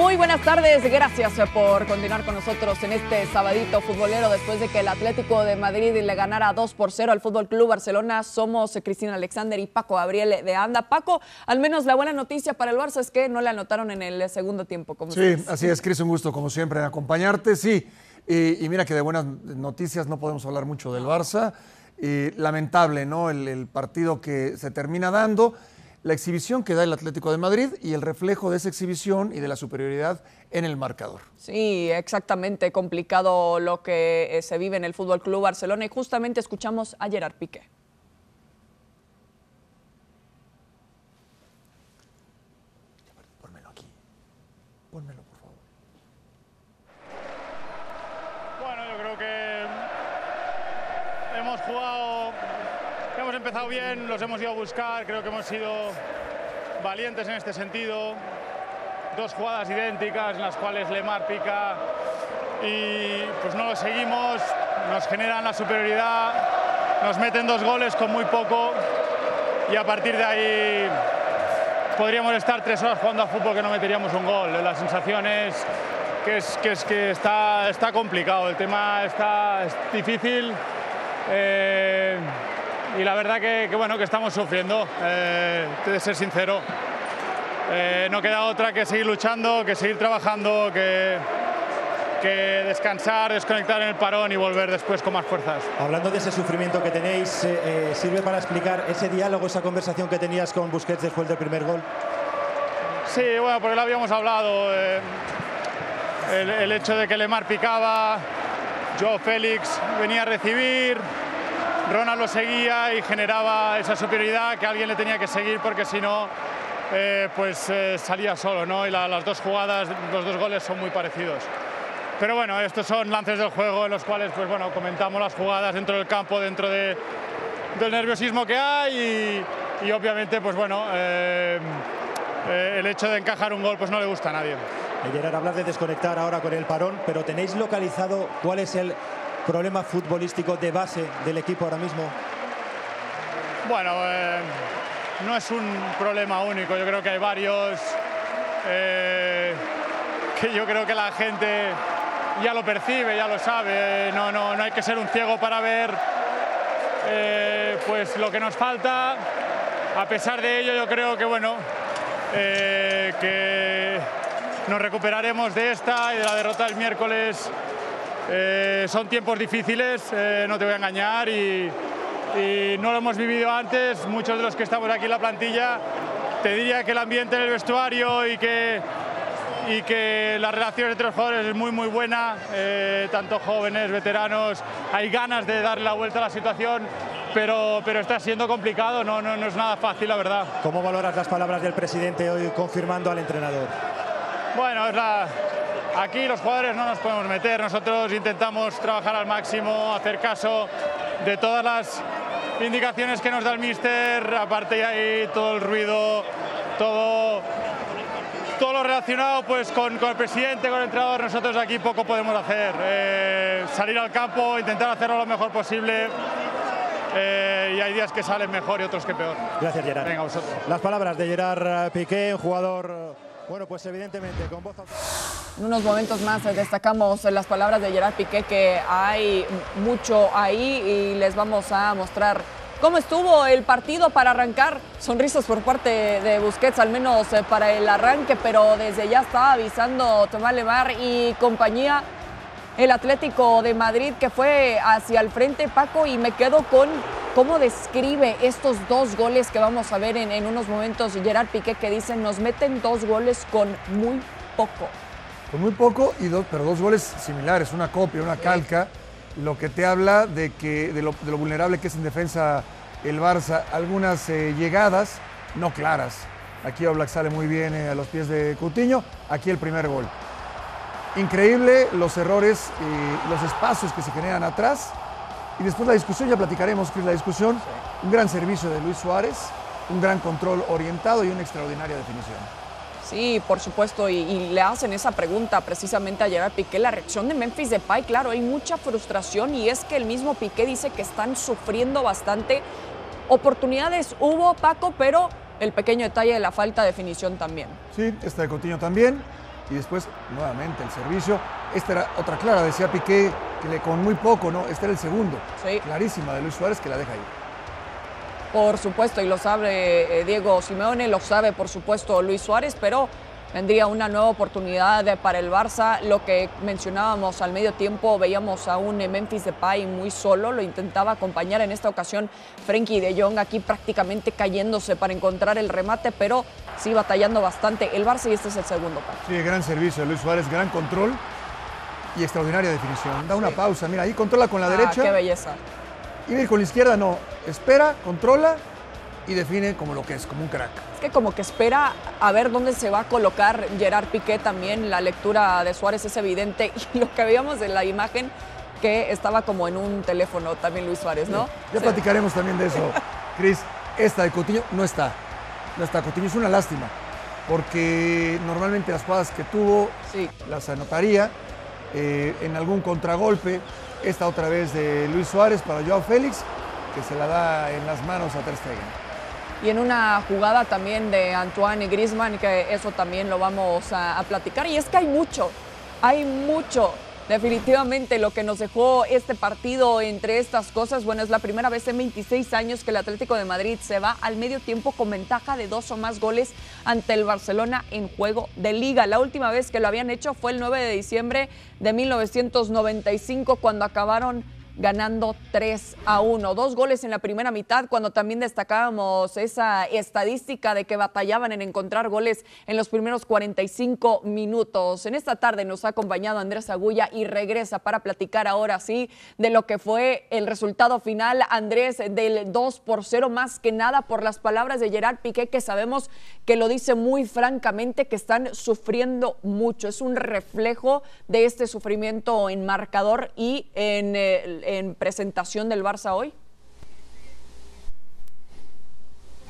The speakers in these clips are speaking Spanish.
Muy buenas tardes, gracias por continuar con nosotros en este sabadito futbolero después de que el Atlético de Madrid le ganara 2 por 0 al Fútbol Club Barcelona. Somos Cristina Alexander y Paco Gabriel de Anda. Paco, al menos la buena noticia para el Barça es que no le anotaron en el segundo tiempo. Como sí, así es, Cris, un gusto como siempre en acompañarte. Sí, y, mira que de buenas noticias no podemos hablar mucho del Barça. Y lamentable, ¿no? el partido que se termina dando la exhibición que da el Atlético de Madrid y el reflejo de esa exhibición y de la superioridad en el marcador. Sí, exactamente complicado lo que eh, se vive en el Fútbol Club Barcelona y justamente escuchamos a Gerard Piqué. Pónmelo aquí. Pónmelo, por favor. Bueno, yo creo que hemos jugado hemos empezado bien, los hemos ido a buscar, creo que hemos sido valientes en este sentido. Dos jugadas idénticas en las cuales Lemar pica y pues no lo seguimos, nos generan la superioridad, nos meten dos goles con muy poco y a partir de ahí podríamos estar tres horas jugando a fútbol que no meteríamos un gol. La sensación es que, es, que, es que está, está complicado, el tema está difícil. Eh, y la verdad que, bueno, que estamos sufriendo, eh, de ser sincero. Eh, no queda otra que seguir luchando, que seguir trabajando, que, que descansar, desconectar en el parón y volver después con más fuerzas. Hablando de ese sufrimiento que tenéis, eh, ¿sirve para explicar ese diálogo, esa conversación que tenías con Busquets después del primer gol? Sí, bueno, porque lo habíamos hablado. El, el, hecho de que Lemar picaba, Joe Félix venía a recibir, Ronald lo seguía y generaba esa superioridad que alguien le tenía que seguir porque si no, eh, pues eh, salía solo, ¿no? Y las dos jugadas, los dos goles son muy parecidos. Pero bueno, estos son lances del juego en los cuales, pues bueno, comentamos las jugadas dentro del campo, dentro de, del nerviosismo que hay y, obviamente, pues bueno, eh, el hecho de encajar un gol, pues no le gusta a nadie. Gerard, hablar de desconectar ahora con el parón, pero ¿tenéis localizado cuál es el problema futbolístico de base del equipo ahora mismo? Bueno, eh, no es un problema único, yo creo que hay varios eh, que yo creo que la gente ya lo percibe, ya lo sabe, no, no, no hay que ser un ciego para ver eh, pues lo que nos falta. A pesar de ello, yo creo que bueno, que nos recuperaremos de esta y de la derrota del miércoles eh, son tiempos difíciles, eh, no te voy a engañar, y, no lo hemos vivido antes. Muchos de los que estamos aquí en la plantilla, te diría que el ambiente en el vestuario y que, y que la relación entre los jugadores es muy, muy buena, eh, tanto jóvenes, veteranos, hay ganas de darle la vuelta a la situación. Pero, pero está siendo complicado, no, no, no es nada fácil, la verdad. ¿Cómo valoras las palabras del presidente hoy confirmando al entrenador? Bueno, es la, Aquí los jugadores no nos podemos meter, nosotros intentamos trabajar al máximo, hacer caso de todas las indicaciones que nos da el míster, aparte de ahí todo el ruido, todo, todo lo relacionado pues, con, el presidente, con el entrenador, nosotros aquí poco podemos hacer. Eh, salir al campo, intentar hacerlo lo mejor posible. Eh, y hay días que salen mejor y otros que peor. Gracias, Gerard. Venga, vosotros. Las palabras de Gerard Piqué, jugador bueno, pues evidentemente con voz... En unos momentos más destacamos las palabras de Gerard Piqué, que hay mucho ahí y les vamos a mostrar cómo estuvo el partido para arrancar. Sonrisas por parte de Busquets, al menos eh, para el arranque, pero desde ya estaba avisando Tomás Lemar y compañía el Atlético de Madrid que fue hacia el frente, Paco, y me quedo con cómo describe estos dos goles que vamos a ver en, unos momentos Gerard Piqué que dicen nos meten dos goles con muy poco. Con muy poco, y dos, pero dos goles similares, una copia, una calca, lo que te habla de, que, de, lo, vulnerable que es en defensa el Barça. Algunas eh, llegadas no claras. Aquí Oblak sale muy bien eh, a los pies de Coutinho. Aquí el primer gol. Increíble los errores y los espacios que se generan atrás. Y después la discusión, ya platicaremos, Chris, la discusión. Un gran servicio de Luis Suárez, un gran control orientado y una extraordinaria definición. Sí, por supuesto, y, le hacen esa pregunta precisamente a Gerard Piqué, la reacción de Memphis Depay, claro, hay mucha frustración y es que el mismo Piqué dice que están sufriendo bastante. Oportunidades hubo, Paco, pero el pequeño detalle de la falta de definición también. Sí, está de Coutinho también. y después nuevamente el servicio. Esta era otra clara, decía Piqué, que le, con muy poco, ¿no? Este era el segundo. Sí. Clarísima de Luis Suárez que la deja ahí. Por supuesto, y lo sabe eh, Diego Simeone, lo sabe por supuesto Luis Suárez, pero vendría una nueva oportunidad para el Barça. Lo que mencionábamos al medio tiempo, veíamos a un Memphis Depay muy solo, lo intentaba acompañar en esta ocasión Frenkie de Jong aquí prácticamente cayéndose para encontrar el remate, pero sí batallando bastante el Barça y este es el segundo partido. Sí, gran servicio de Luis Suárez, gran control y extraordinaria definición. Da una pausa, mira, ahí controla con la Ah, derecha. Qué belleza. Y ir con la izquierda no, espera, controla y define como lo que es, como un crack. Es que como que espera a ver dónde se va a colocar Gerard Piqué también. La lectura de Suárez es evidente y lo que veíamos en la imagen que estaba como en un teléfono también Luis Suárez, ¿no? Ya platicaremos también de eso, Cris. Esta de Coutinho no está. No está Coutinho, es una lástima. Porque normalmente las jugadas que tuvo Sí. las anotaría eh, en algún contragolpe. Esta otra vez de Luis Suárez para Joao Félix, que se la da en las manos a Ter Stegen. Y en una jugada también de Antoine Griezmann, que eso también lo vamos a, a platicar. Y es que hay mucho, hay mucho. Definitivamente lo que nos dejó este partido entre estas cosas, bueno, es la primera vez en 26 años que el Atlético de Madrid se va al medio tiempo con ventaja de dos o más goles ante el Barcelona en juego de liga. La última vez que lo habían hecho fue el 9 de diciembre de 1995 cuando acabaron ganando 3 a 1. Dos goles en la primera mitad, cuando también destacábamos esa estadística de que batallaban en encontrar goles en los primeros 45 minutos. En esta tarde nos ha acompañado Andrés Agulla y regresa para platicar ahora sí de lo que fue el resultado final, Andrés, del 2 por 0, más que nada por las palabras de Gerard Piqué, que sabemos que lo dice muy francamente, que están sufriendo mucho. Es un reflejo de este sufrimiento en marcador y en, eh, en presentación del Barça hoy.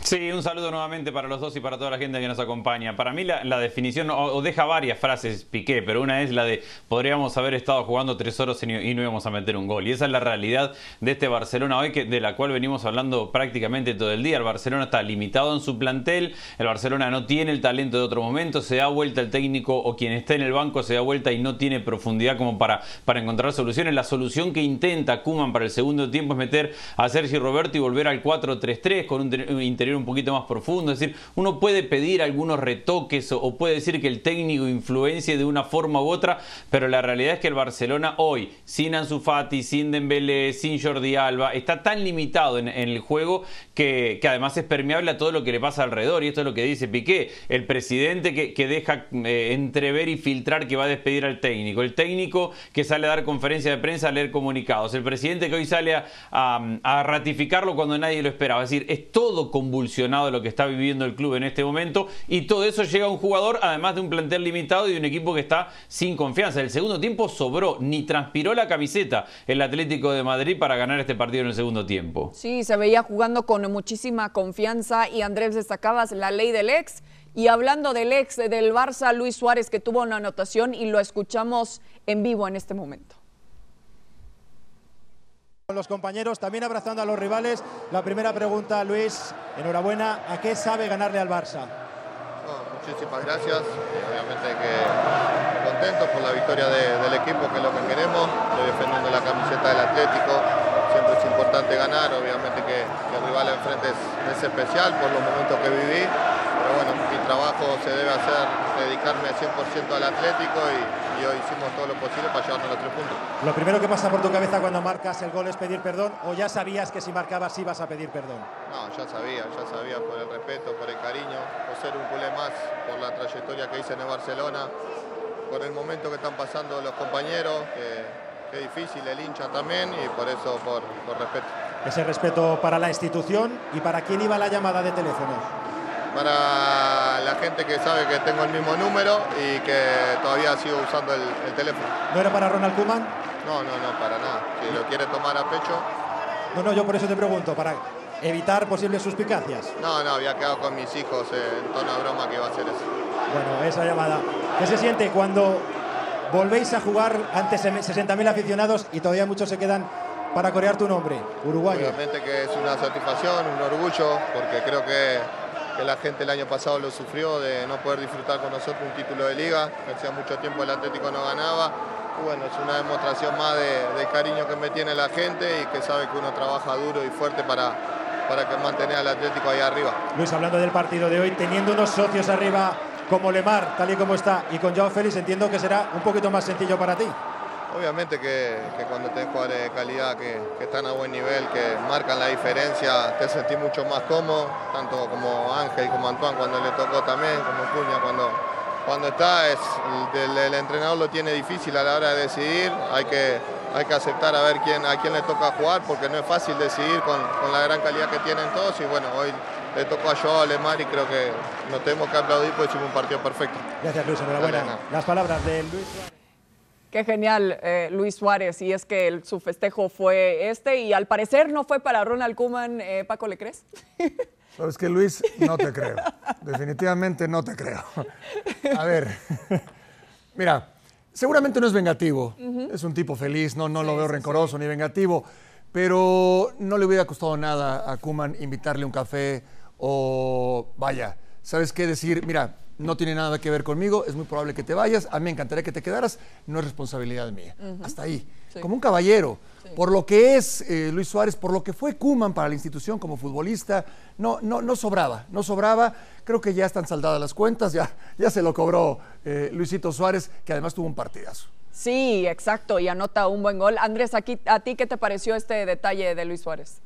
Sí, un saludo nuevamente para los dos y para toda la gente que nos acompaña. Para mí la, definición, o, deja varias frases Piqué, pero una es la de podríamos haber estado jugando tres horas y, y no íbamos a meter un gol. Y esa es la realidad de este Barcelona hoy, de la cual venimos hablando prácticamente todo el día. El Barcelona está limitado en su plantel, el Barcelona no tiene el talento de otro momento, se da vuelta el técnico o quien está en el banco se da vuelta y no tiene profundidad como para, para encontrar soluciones. La solución que intenta Kuman para el segundo tiempo es meter a Sergio Roberto y volver al 4-3-3 con un, te- un un poquito más profundo. Es decir, uno puede pedir algunos retoques o, puede decir que el técnico influencie de una forma u otra, pero la realidad es que el Barcelona hoy, sin Ansu Fati, sin Dembélé, sin Jordi Alba, está tan limitado en, el juego que, además es permeable a todo lo que le pasa alrededor. Y esto es lo que dice Piqué, el presidente que, deja eh, entrever y filtrar que va a despedir al técnico, el técnico que sale a dar conferencia de prensa a leer comunicados, el presidente que hoy sale a ratificarlo cuando nadie lo esperaba. Es decir, es todo convulsionado lo que está viviendo el club en este momento y todo eso llega a un jugador, además de un plantel limitado y de un equipo que está sin confianza. El segundo tiempo sobró, ni transpiró la camiseta el Atlético de Madrid para ganar este partido en el segundo tiempo. Sí, se veía jugando con muchísima confianza y Andrés destacabas la ley del ex. Y hablando del ex del Barça, Luis Suárez, que tuvo una anotación y lo escuchamos en vivo en este momento. Los compañeros, también abrazando a los rivales. La primera pregunta, Luis, enhorabuena. ¿A qué sabe ganarle al Barça? Muchísimas gracias. Obviamente que contentos por la victoria de- del equipo, que es lo que queremos. Estoy defendiendo la camiseta del Atlético. Siempre es importante ganar. Obviamente que, que el rival enfrente es, es especial por los momentos que viví. Pero bueno, mi trabajo se debe hacer, dedicarme 100% al Atlético y, y hoy hicimos todo lo posible para llevarnos los tres puntos. Lo primero que pasa por tu cabeza cuando marcas el gol es pedir perdón o ya sabías que si marcabas ibas a pedir perdón. No, ya sabía, ya sabía por el respeto, por el cariño, por ser un culé más, por la trayectoria que hice en el Barcelona, por el momento que están pasando los compañeros, que, que es difícil, el hincha también, y por eso, por, por respeto. Ese respeto para la institución y para quién iba la llamada de teléfono. Para la gente que sabe que tengo el mismo número y que todavía sigo usando el, el teléfono. ¿No era para Ronald Koeman? No, no, no, para nada. Si lo quiere tomar a pecho, No, no, yo por eso te pregunto, para evitar posibles suspicacias. no, no, había quedado con mis hijos eh, en tono de broma que iba a hacer eso. Bueno, esa llamada. ¿Qué se siente cuando volvéis a jugar ante 60.000 aficionados y todavía muchos se quedan para corear tu nombre, uruguayo? Obviamente que es una satisfacción, un orgullo, porque creo que, que la gente el año pasado lo sufrió de no poder disfrutar con nosotros un título de liga, hacía mucho tiempo el Atlético no ganaba. Bueno, es una demostración más de, cariño que me tiene la gente y que sabe que uno trabaja duro y fuerte para, para que mantener al Atlético ahí arriba. Luis, hablando del partido de hoy, teniendo unos socios arriba como Lemar, tal y como está, y con Joao Félix, entiendo que será un poquito más sencillo para ti. Obviamente que, cuando tenés jugadores de calidad que, están a buen nivel, que marcan la diferencia, te sentís mucho más cómodo, tanto como Ángel como Antoine cuando le tocó también, como Cuña cuando, cuando está, es, el, entrenador lo tiene difícil a la hora de decidir, hay que, hay que aceptar a ver quién, a quién le toca jugar porque no es fácil decidir con, la gran calidad que tienen todos y bueno, hoy le tocó a Joao Alemán y creo que nos tenemos que aplaudir porque hicimos un partido perfecto. Gracias Luis, enhorabuena. Las palabras de Luis Qué genial, eh, Luis Suárez. Y es que su festejo fue este y al parecer no fue para Ronald Koeman. Eh, Paco, ¿le crees? Sabes que Luis, no te creo. Definitivamente no te creo. A ver, mira, seguramente no es vengativo. Es un tipo feliz, no, no lo veo rencoroso ni vengativo. Pero no le hubiera costado nada a Kuman invitarle un café o, vaya, ¿sabes qué decir? Mira, no tiene nada que ver conmigo, es muy probable que te vayas, a mí me encantaría que te quedaras, no es responsabilidad mía. Hasta ahí. Como un caballero, por lo que es eh, Luis Suárez, por lo que fue Kuman para la institución como futbolista, no, no, no sobraba, no sobraba. Creo que ya están saldadas las cuentas, ya, ya se lo cobró eh, Luisito Suárez, que además tuvo un partidazo. Sí, exacto, y anota un buen gol. Andrés, aquí, ¿a ti qué te pareció este detalle de Luis Suárez?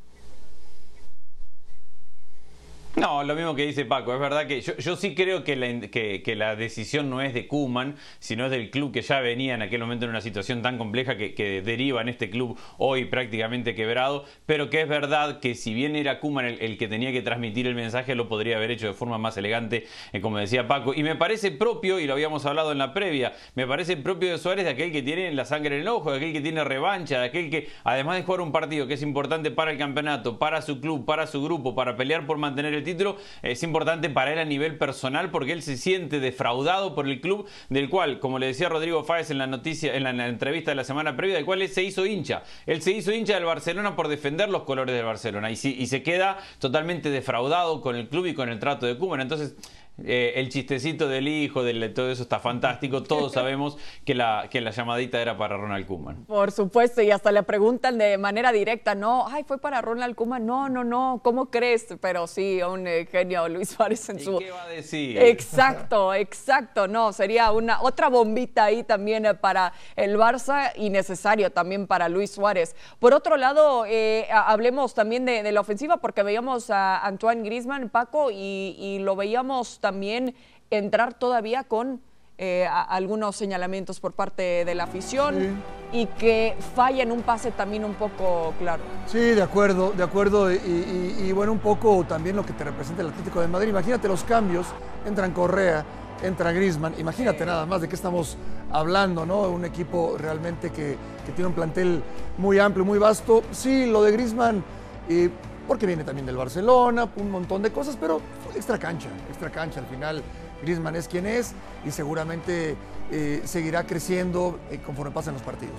No, lo mismo que dice Paco. Es verdad que yo, sí creo que la, que, la, decisión no es de Kuman, sino es del club que ya venía en aquel momento en una situación tan compleja que, deriva en este club hoy prácticamente quebrado. Pero que es verdad que si bien era Kuman el, que tenía que transmitir el mensaje, lo podría haber hecho de forma más elegante, eh, como decía Paco. Y me parece propio, y lo habíamos hablado en la previa, me parece propio de Suárez de aquel que tiene la sangre en el ojo, de aquel que tiene revancha, de aquel que, además de jugar un partido que es importante para el campeonato, para su club, para su grupo, para pelear por mantener el título es importante para él a nivel personal porque él se siente defraudado por el club del cual, como le decía Rodrigo Fáez en la noticia, en la, entrevista de la semana previa, del cual él se hizo hincha. Él se hizo hincha del Barcelona por defender los colores del Barcelona y, y se queda totalmente defraudado con el club y con el trato de Cuba. Entonces, eh, el chistecito del hijo, de todo eso está fantástico. Todos sabemos que la, que la llamadita era para Ronald Koeman. Por supuesto, y hasta le preguntan de manera directa, no, ay, fue para Ronald Koeman. No, no, no, ¿cómo crees? Pero sí, un eh, genio Luis Suárez en su. ¿Qué va a decir? Exacto, exacto. No, sería una otra bombita ahí también eh, para el Barça y necesario también para Luis Suárez. Por otro lado, hablemos también de, la ofensiva porque veíamos a Antoine Grisman, Paco, y, y lo veíamos también entrar todavía con eh, algunos señalamientos por parte de la afición y que falla en un pase también un poco claro. Sí, de acuerdo, de acuerdo. Y, bueno, un poco también lo que te representa el Atlético de Madrid. Imagínate los cambios, entran Correa, entra Grisman. Imagínate nada más de qué estamos hablando, ¿no? Un equipo realmente que, tiene un plantel muy amplio, muy vasto. Sí, lo de Grisman. Eh, porque viene también del Barcelona, un montón de cosas, pero extra cancha, extra cancha. Al final, Griezmann es quien es y seguramente eh, seguirá creciendo eh, conforme pasen los partidos.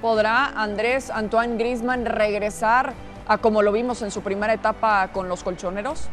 ¿Podrá Andrés Antoine Griezmann regresar a como lo vimos en su primera etapa con los colchoneros?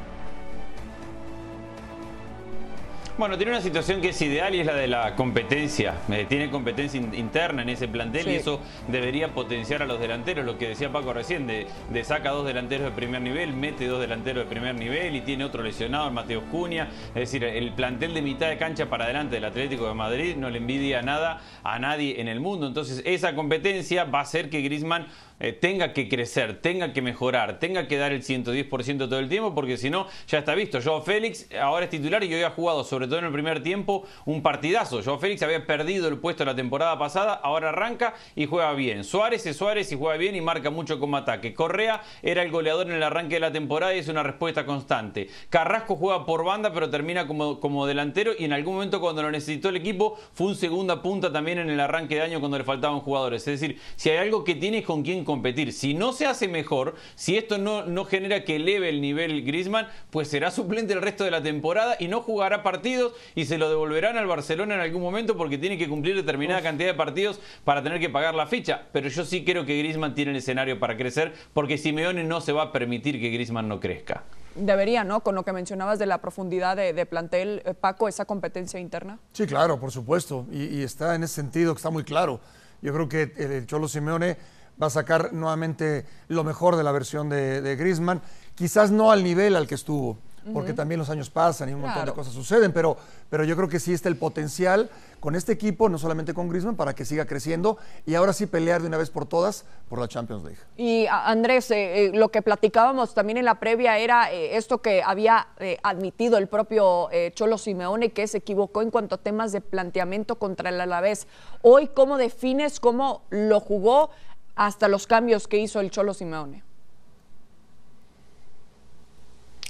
Bueno, tiene una situación que es ideal y es la de la competencia. Eh, tiene competencia interna en ese plantel y eso debería potenciar a los delanteros. Lo que decía Paco recién, de, saca dos delanteros de primer nivel, mete dos delanteros de primer nivel y tiene otro lesionado, el Mateo Cunha. Es decir, el plantel de mitad de cancha para adelante del Atlético de Madrid no le envidia nada a nadie en el mundo. Entonces, esa competencia va a hacer que Grisman eh, tenga que crecer, tenga que mejorar, tenga que dar el 110% todo el tiempo, porque si no, ya está visto. Joao Félix ahora es titular y hoy ha jugado, sobre todo en el primer tiempo, un partidazo. Joao Félix había perdido el puesto la temporada pasada, ahora arranca y juega bien. Suárez es Suárez y juega bien y marca mucho como ataque. Correa era el goleador en el arranque de la temporada y es una respuesta constante. Carrasco juega por banda, pero termina como, como delantero y en algún momento cuando lo necesitó el equipo fue un segunda punta también en el arranque de año cuando le faltaban jugadores. Es decir, si hay algo que tiene es con quien competir. Si no se hace mejor, si esto no, no genera que eleve el nivel Griezmann, pues será suplente el resto de la temporada y no jugará partidos y se lo devolverán al Barcelona en algún momento porque tiene que cumplir determinada cantidad de partidos para tener que pagar la ficha. Pero yo sí creo que Griezmann tiene el escenario para crecer porque Simeone no se va a permitir que Griezmann no crezca. Debería, ¿no? Con lo que mencionabas de la profundidad de, plantel, eh, Paco, esa competencia interna. Sí, claro, por supuesto. Y, está en ese sentido que está muy claro. Yo creo que el Cholo Simeone va a sacar nuevamente lo mejor de la versión de, de Griezmann. Quizás no al nivel al que estuvo, porque también los años pasan y un montón de cosas suceden, pero, pero yo creo que sí está el potencial con este equipo, no solamente con Griezmann, para que siga creciendo y ahora sí pelear de una vez por todas por la Champions League. Y Andrés, eh, eh, lo que platicábamos también en la previa era eh, esto que había admitido el propio Cholo Simeone, que se equivocó en cuanto a temas de planteamiento contra el Alavés. Hoy, ¿cómo defines cómo lo jugó hasta los cambios que hizo el Cholo Simeone?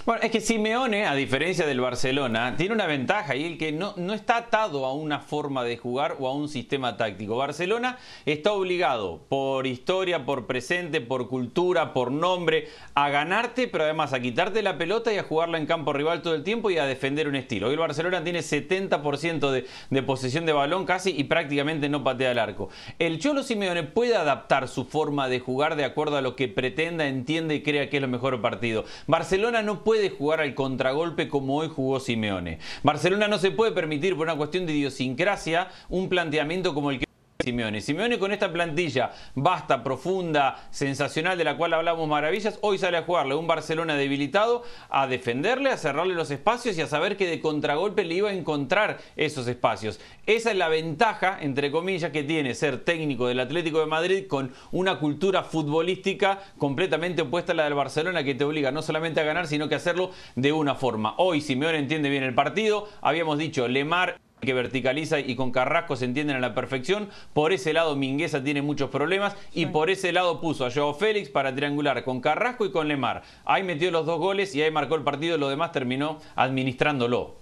Bueno, es que Simeone, a diferencia del Barcelona, tiene una ventaja y el que no, no está atado a una forma de jugar o a un sistema táctico. Barcelona está obligado por historia, por presente, por cultura, por nombre, a ganarte, pero además a quitarte la pelota y a jugarla en campo rival todo el tiempo y a defender un estilo. El Barcelona tiene 70% de, de posesión de balón casi y prácticamente no patea el arco. El Cholo Simeone puede adaptar su forma de jugar de acuerdo a lo que pretenda, entiende y crea que es lo mejor partido. Barcelona no puede puede jugar al contragolpe como hoy jugó Simeone. Barcelona no se puede permitir por una cuestión de idiosincrasia un planteamiento como el que Simeone. Simeone con esta plantilla basta, profunda, sensacional, de la cual hablamos maravillas, hoy sale a jugarle un Barcelona debilitado, a defenderle, a cerrarle los espacios y a saber que de contragolpe le iba a encontrar esos espacios. Esa es la ventaja, entre comillas, que tiene ser técnico del Atlético de Madrid con una cultura futbolística completamente opuesta a la del Barcelona que te obliga no solamente a ganar, sino que a hacerlo de una forma. Hoy Simeone entiende bien el partido, habíamos dicho, Lemar que verticaliza y con Carrasco se entienden a la perfección. Por ese lado Mingueza tiene muchos problemas y por ese lado puso a Joao Félix para triangular con Carrasco y con Lemar. Ahí metió los dos goles y ahí marcó el partido, lo demás terminó administrándolo.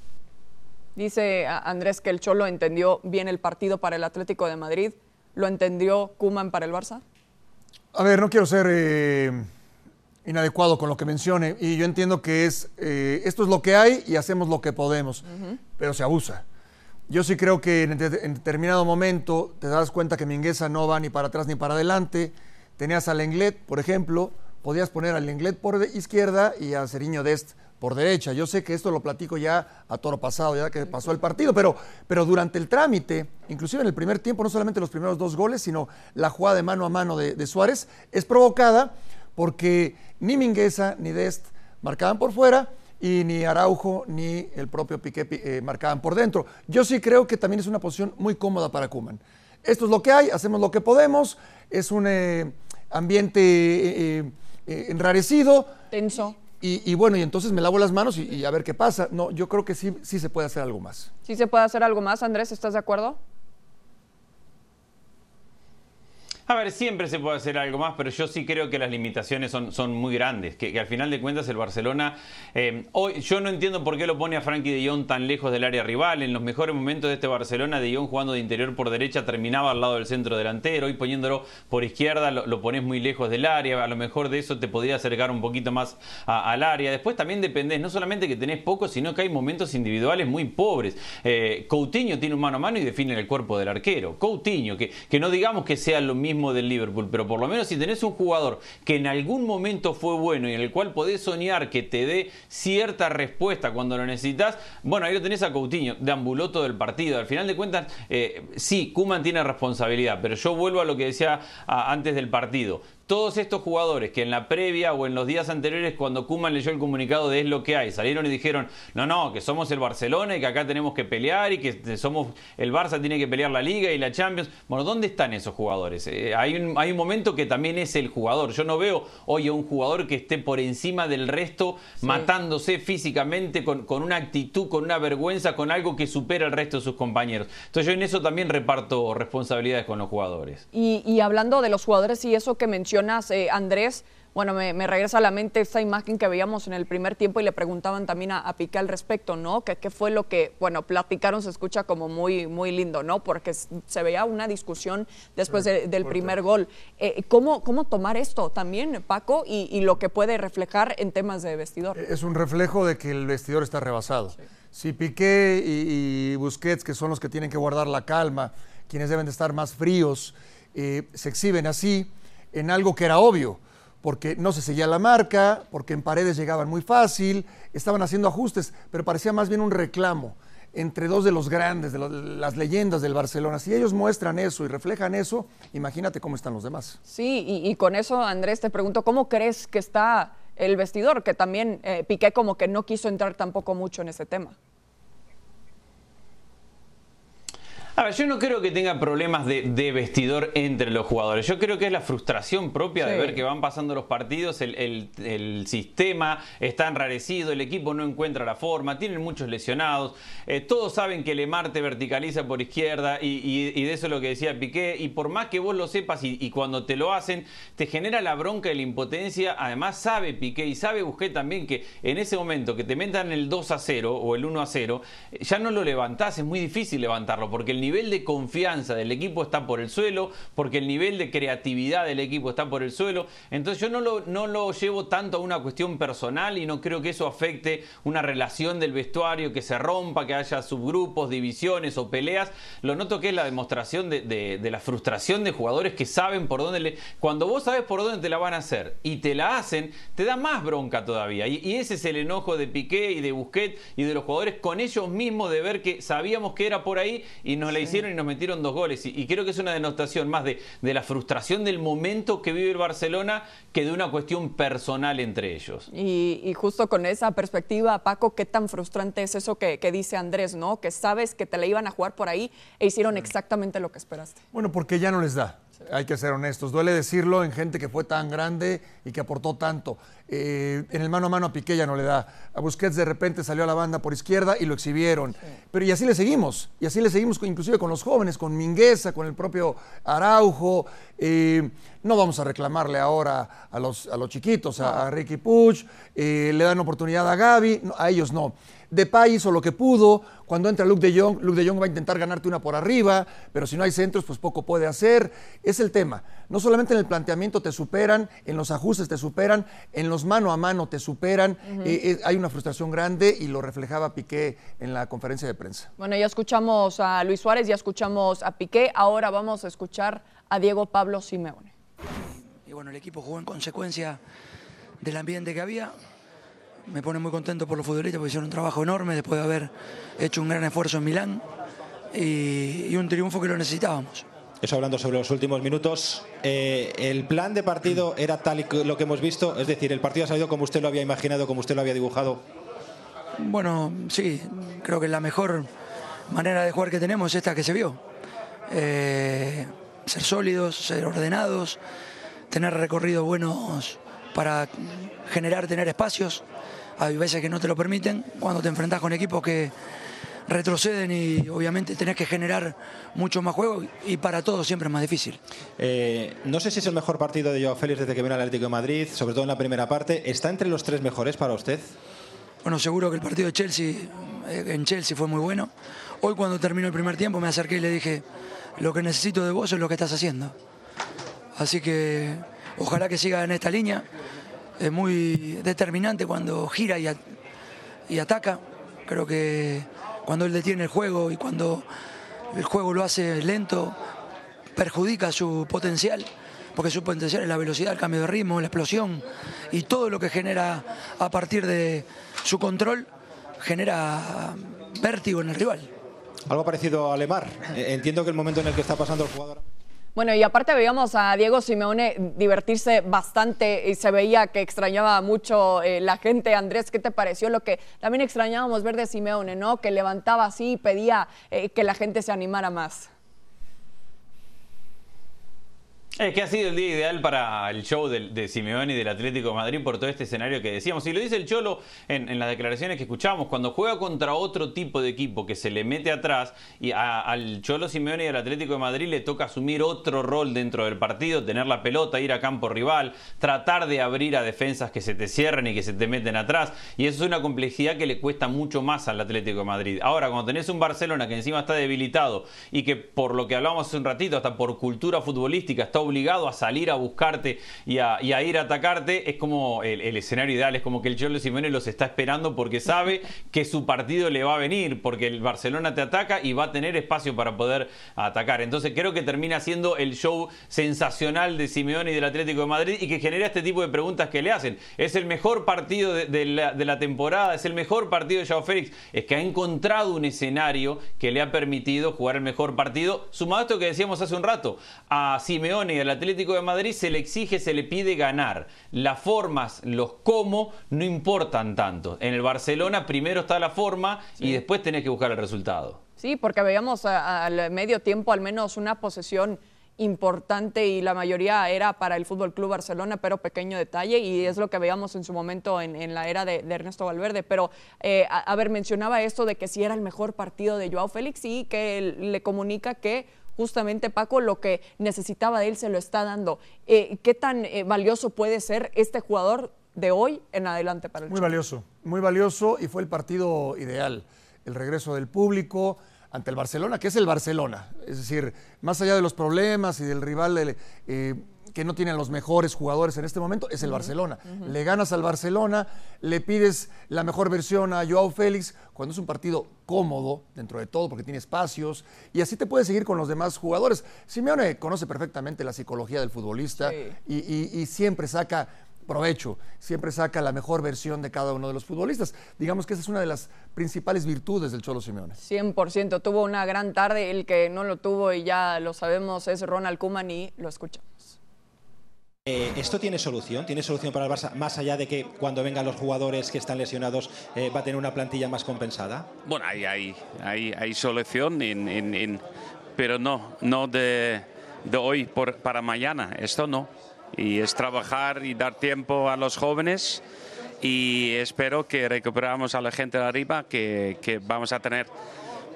Dice Andrés que el Cholo entendió bien el partido para el Atlético de Madrid. ¿Lo entendió Kuman para el Barça? A ver, no quiero ser eh, inadecuado con lo que mencione. Y yo entiendo que es eh, esto es lo que hay y hacemos lo que podemos, pero se abusa. Yo sí creo que en, determinado momento te das cuenta que Mingueza no va ni para atrás ni para adelante. Tenías al Lenglet, por ejemplo, podías poner al Lenglet por izquierda y a Ceriño Dest por derecha. Yo sé que esto lo platico ya a toro pasado, ya que pasó el partido, pero, pero durante el trámite, inclusive en el primer tiempo, no solamente los primeros dos goles, sino la jugada de mano a mano de, de Suárez, es provocada porque ni Mingueza ni Dest marcaban por fuera y ni Araujo ni el propio Piqué eh, marcaban por dentro. Yo sí creo que también es una posición muy cómoda para Kuman. Esto es lo que hay, hacemos lo que podemos, es un eh, ambiente eh, enrarecido. Tenso. Y, bueno, y entonces me lavo las manos y, y, a ver qué pasa. No, yo creo que sí, sí se puede hacer algo más. Sí se puede hacer algo más, Andrés, ¿estás de acuerdo? A ver, siempre se puede hacer algo más, pero yo sí creo que las limitaciones son, muy grandes. Que, al final de cuentas el Barcelona. Eh, hoy Yo no entiendo por qué lo pone a Frankie de Jong tan lejos del área rival. En los mejores momentos de este Barcelona, de Jong jugando de interior por derecha terminaba al lado del centro delantero. Hoy poniéndolo por izquierda lo, pones muy lejos del área. A lo mejor de eso te podía acercar un poquito más al área. Después también dependés, no solamente que tenés poco, sino que hay momentos individuales muy pobres. Eh, Coutinho tiene un mano a mano y define el cuerpo del arquero. Coutinho, que no digamos que sea lo mismo del Liverpool, pero por lo menos si tenés un jugador que en algún momento fue bueno y en el cual podés soñar que te dé cierta respuesta cuando lo necesitas, bueno, ahí lo tenés a Coutinho, deambuló todo el partido. Al final de cuentas, eh, sí, Kuman tiene responsabilidad, pero yo vuelvo a lo que decía antes del partido todos estos jugadores que en la previa o en los días anteriores cuando Kuman leyó el comunicado de es lo que hay, salieron y dijeron, no, no, que somos el Barcelona y que acá tenemos que pelear y que somos el Barça tiene que pelear la Liga y la Champions. Bueno, ¿dónde están esos jugadores? Eh, hay, un, hay un momento que también es el jugador. Yo no veo hoy a un jugador que esté por encima del resto matándose físicamente con, con una actitud, con una vergüenza, con algo que supera al resto de sus compañeros. Entonces yo en eso también reparto responsabilidades con los jugadores. Y, y hablando de los jugadores y eso que eh, Andrés, bueno, me, regresa a la mente esa imagen que veíamos en el primer tiempo y le preguntaban también a, Piqué al respecto, ¿no? ¿Qué, ¿Qué, fue lo que, bueno, platicaron, se escucha como muy, muy lindo, ¿no? Porque se veía una discusión después del primer gol. Eh, ¿cómo, ¿Cómo tomar esto también, Paco, y, lo que puede reflejar en temas de vestidor? Es un reflejo de que el vestidor está rebasado. Si Piqué y, Busquets, que son los que tienen que guardar la calma, quienes deben de estar más fríos, eh, se exhiben así en algo que era obvio porque no se seguía la marca, porque en paredes llegaban muy fácil, estaban haciendo ajustes, pero parecía más bien un reclamo entre dos de los grandes, de las leyendas del Barcelona. Si ellos muestran eso y reflejan eso, imagínate cómo están los demás. Sí, y, con eso, Andrés, te pregunto, ¿cómo crees que está el vestidor? Que también eh, Piqué como que no quiso entrar tampoco mucho en ese tema. A ver, yo no creo que tenga problemas de, vestidor entre los jugadores. Yo creo que es la frustración propia de ver que van pasando los partidos, el, sistema está enrarecido, el equipo no encuentra la forma, tienen muchos lesionados. Eh, todos saben que Lemar te verticaliza por izquierda y, de eso es lo que decía Piqué. Y por más que vos lo sepas y, cuando te lo hacen, te genera la bronca y la impotencia. Además, sabe Piqué y sabe Busqué también que en ese momento que te metan el 2 a 0 o el 1 a 0, ya no lo levantás, es muy difícil levantarlo porque el nivel nivel de confianza del equipo está por el suelo, porque el nivel de creatividad del equipo está por el suelo. Entonces yo no lo, no lo llevo tanto a una cuestión personal y no creo que eso afecte una relación del vestuario, que se rompa, que haya subgrupos, divisiones o peleas. Lo noto que es la demostración de, la frustración de jugadores que saben por dónde le... Cuando vos sabes por dónde te la van a hacer y te la hacen, te da más bronca todavía. Y, y ese es el enojo de Piqué y de Busquets y de los jugadores con ellos mismos de ver que sabíamos que era por ahí y nos la hicieron y nos metieron dos goles. Y, creo que es una denotación más de, la frustración del momento que vive el Barcelona que de una cuestión personal entre ellos. Y, justo con esa perspectiva, Paco, ¿qué tan frustrante es eso que, dice Andrés, ¿no? Que sabes que te la iban a jugar por ahí e hicieron exactamente lo que esperaste. Bueno, porque ya no les da hay que ser honestos. Duele decirlo en gente que fue tan grande y que aportó tanto. Eh, en el mano a mano a Piqué ya no le da. A Busquets de repente salió a la banda por izquierda y lo exhibieron. Pero y así le seguimos. Y así le seguimos inclusive con los jóvenes, con Mingueza, con el propio Araujo. Eh, no vamos a reclamarle ahora a los, a los chiquitos, a, Ricky Puch. Eh, le dan oportunidad a Gaby, a ellos no. Depay hizo lo que pudo. Cuando entra Luke de Jong, Luke de Jong va a intentar ganarte una por arriba, pero si no hay centros, pues poco puede hacer. Es el tema. No solamente en el planteamiento te superan, en los ajustes te superan, en los mano a mano te superan. Eh, eh, hay una frustración grande y lo reflejaba Piqué en la conferencia de prensa. Bueno, ya escuchamos a Luis Suárez, ya escuchamos a Piqué. Ahora vamos a escuchar a Diego Pablo Simeone. Y bueno, el equipo jugó en consecuencia del ambiente que había me pone muy contento por los futbolistas porque hicieron un trabajo enorme después de haber hecho un gran esfuerzo en Milán y, un triunfo que lo necesitábamos. Eso hablando sobre los últimos minutos, eh, ¿el plan de partido era tal y lo que hemos visto? Es decir, ¿el partido ha salido como usted lo había imaginado, como usted lo había dibujado? Bueno, sí, creo que la mejor manera de jugar que tenemos es esta que se vio. Eh, ser sólidos, ser ordenados, tener recorridos buenos para generar, tener espacios hay veces que no te lo permiten cuando te enfrentas con equipos que retroceden y obviamente tenés que generar mucho más juego y para todos siempre es más difícil. Eh, no sé si es el mejor partido de Joao Félix desde que viene al Atlético de Madrid, sobre todo en la primera parte. ¿Está entre los tres mejores para usted? Bueno, seguro que el partido de Chelsea eh, en Chelsea fue muy bueno. Hoy cuando terminó el primer tiempo me acerqué y le dije, lo que necesito de vos es lo que estás haciendo. Así que ojalá que siga en esta línea es muy determinante cuando gira y, ataca. Creo que cuando él detiene el juego y cuando el juego lo hace lento, perjudica su potencial, porque su potencial es la velocidad, el cambio de ritmo, la explosión y todo lo que genera a partir de su control genera vértigo en el rival. Algo parecido a Lemar. Entiendo que el momento en el que está pasando el jugador. Bueno, y aparte veíamos a Diego Simeone divertirse bastante y se veía que extrañaba mucho eh, la gente. Andrés, ¿qué te pareció lo que también extrañábamos ver de Simeone, ¿no? Que levantaba así y pedía eh, que la gente se animara más. Es que ha sido el día ideal para el show de, Simeone y del Atlético de Madrid por todo este escenario que decíamos. Y lo dice el Cholo en, las declaraciones que escuchamos, cuando juega contra otro tipo de equipo que se le mete atrás y al Cholo Simeone y al Atlético de Madrid le toca asumir otro rol dentro del partido, tener la pelota, ir a campo rival, tratar de abrir a defensas que se te cierren y que se te meten atrás. Y eso es una complejidad que le cuesta mucho más al Atlético de Madrid. Ahora, cuando tenés un Barcelona que encima está debilitado y que por lo que hablábamos hace un ratito, hasta por cultura futbolística, está obligado a salir a buscarte y a, ir a atacarte, es como el, escenario ideal, es como que el Cholo Simeone los está esperando porque sabe que su partido le va a venir, porque el Barcelona te ataca y va a tener espacio para poder atacar. Entonces creo que termina siendo el show sensacional de Simeone y del Atlético de Madrid y que genera este tipo de preguntas que le hacen. ¿Es el mejor partido de, la, temporada? ¿Es el mejor partido de Joao Félix? Es que ha encontrado un escenario que le ha permitido jugar el mejor partido, sumado a esto que decíamos hace un rato, a Simeone y al Atlético de Madrid se le exige, se le pide ganar. Las formas, los cómo, no importan tanto. En el Barcelona primero está la forma y después tenés que buscar el resultado. Sí, porque veíamos al medio tiempo al menos una posesión importante y la mayoría era para el Fútbol Club Barcelona, pero pequeño detalle y es lo que veíamos en su momento en, la era de, Ernesto Valverde. Pero, eh, a, ver, mencionaba esto de que si era el mejor partido de Joao Félix y que le comunica que justamente Paco lo que necesitaba de él se lo está dando. Eh, ¿Qué tan eh, valioso puede ser este jugador de hoy en adelante para el Muy valioso, muy valioso y fue el partido ideal. El regreso del público ante el Barcelona, que es el Barcelona. Es decir, más allá de los problemas y del rival eh, que no tiene los mejores jugadores en este momento, es el Barcelona. Le ganas al Barcelona, le pides la mejor versión a Joao Félix cuando es un partido cómodo dentro de todo, porque tiene espacios, y así te puedes seguir con los demás jugadores. Simeone conoce perfectamente la psicología del futbolista y siempre saca provecho, siempre saca la mejor versión de cada uno de los futbolistas. Digamos que esa es una de las principales virtudes del Cholo Simeone. 100%, tuvo una gran tarde, el que no lo tuvo y ya lo sabemos es Ronald Koeman y lo escuchamos. Eh, ¿Esto tiene solución? ¿Tiene solución para el Barça más allá de que cuando vengan los jugadores que están lesionados eh, va a tener una plantilla más compensada? Bueno, hay, hay, hay, solución, pero no, no de, hoy por, para mañana. Esto no y es trabajar y dar tiempo a los jóvenes y espero que recuperamos a la gente de arriba, que vamos a tener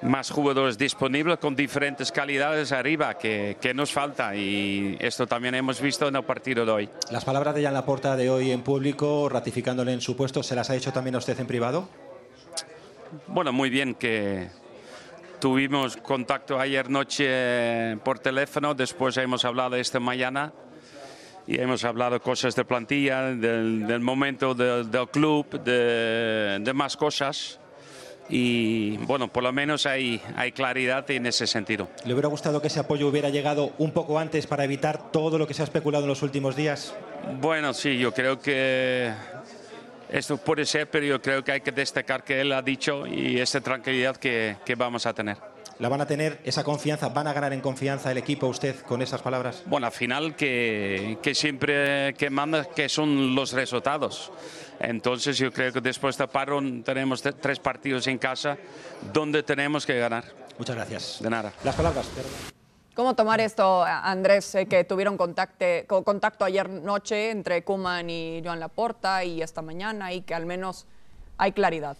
más jugadores disponibles con diferentes calidades arriba que, que, nos falta y esto también hemos visto en el partido de hoy. Las palabras de Jan Laporta de hoy en público, ratificándole en su puesto, ¿se las ha hecho también a usted en privado? Bueno, muy bien que tuvimos contacto ayer noche por teléfono, después hemos hablado esta mañana y hemos hablado cosas de plantilla, del, momento del, club, de, más cosas. Y bueno, por lo menos hay, hay claridad en ese sentido. ¿Le hubiera gustado que ese apoyo hubiera llegado un poco antes para evitar todo lo que se ha especulado en los últimos días? Bueno, sí, yo creo que esto puede ser, pero yo creo que hay que destacar que él ha dicho y esa tranquilidad que, que vamos a tener la van a tener esa confianza, van a ganar en confianza el equipo usted con esas palabras? Bueno, al final que, que siempre que manda que son los resultados. Entonces yo creo que después de paro tenemos tres partidos en casa donde tenemos que ganar. Muchas gracias. De nada. Las palabras. ¿Cómo tomar esto, Andrés, que tuvieron contacto, contacto ayer noche entre Kuman y Joan Laporta y esta mañana y que al menos hay claridad?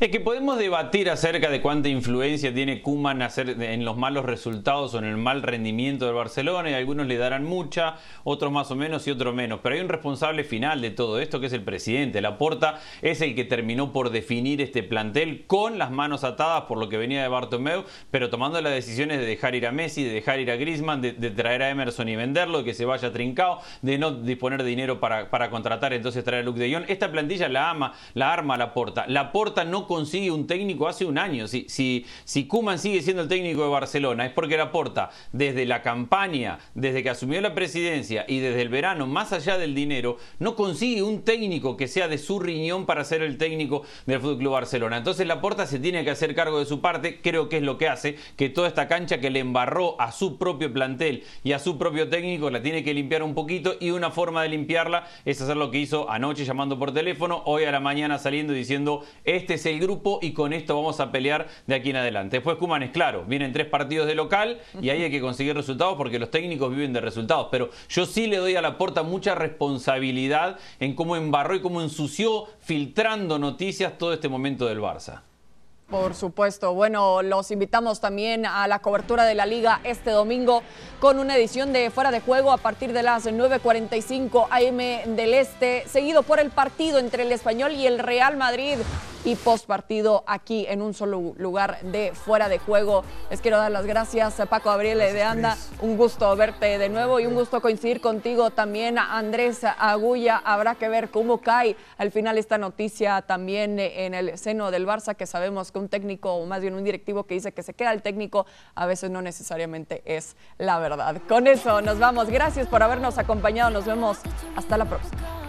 Es que podemos debatir acerca de cuánta influencia tiene Kuman en los malos resultados o en el mal rendimiento del Barcelona y algunos le darán mucha, otros más o menos y otros menos. Pero hay un responsable final de todo esto que es el presidente. Laporta es el que terminó por definir este plantel con las manos atadas por lo que venía de Bartomeu, pero tomando las decisiones de dejar ir a Messi, de dejar ir a Griezmann, de, traer a Emerson y venderlo, de que se vaya trincado, de no disponer de dinero para, para contratar, entonces traer a Luke de Jong. Esta plantilla la ama, la arma Laporta. Laporta no consigue un técnico hace un año. Si, si, si Kuman sigue siendo el técnico de Barcelona, es porque Laporta, desde la campaña, desde que asumió la presidencia y desde el verano, más allá del dinero, no consigue un técnico que sea de su riñón para ser el técnico del Fútbol Club Barcelona. Entonces Laporta se tiene que hacer cargo de su parte, creo que es lo que hace, que toda esta cancha que le embarró a su propio plantel y a su propio técnico la tiene que limpiar un poquito y una forma de limpiarla es hacer lo que hizo anoche llamando por teléfono, hoy a la mañana saliendo diciendo este es el grupo y con esto vamos a pelear de aquí en adelante. Después Kuman es claro, vienen tres partidos de local y ahí hay que conseguir resultados porque los técnicos viven de resultados. Pero yo sí le doy a la porta mucha responsabilidad en cómo embarró y cómo ensució filtrando noticias todo este momento del Barça. Por supuesto. Bueno, los invitamos también a la cobertura de la liga este domingo con una edición de Fuera de Juego a partir de las 9.45 AM del Este, seguido por el partido entre el Español y el Real Madrid y post partido aquí en un solo lugar de Fuera de Juego. Les quiero dar las gracias a Paco Gabriele de Anda. Un gusto verte de nuevo y un gusto coincidir contigo también, Andrés Agulla. Habrá que ver cómo cae al final esta noticia también en el seno del Barça, que sabemos que un técnico, o más bien un directivo que dice que se queda el técnico, a veces no necesariamente es la verdad. Con eso nos vamos. Gracias por habernos acompañado. Nos vemos hasta la próxima.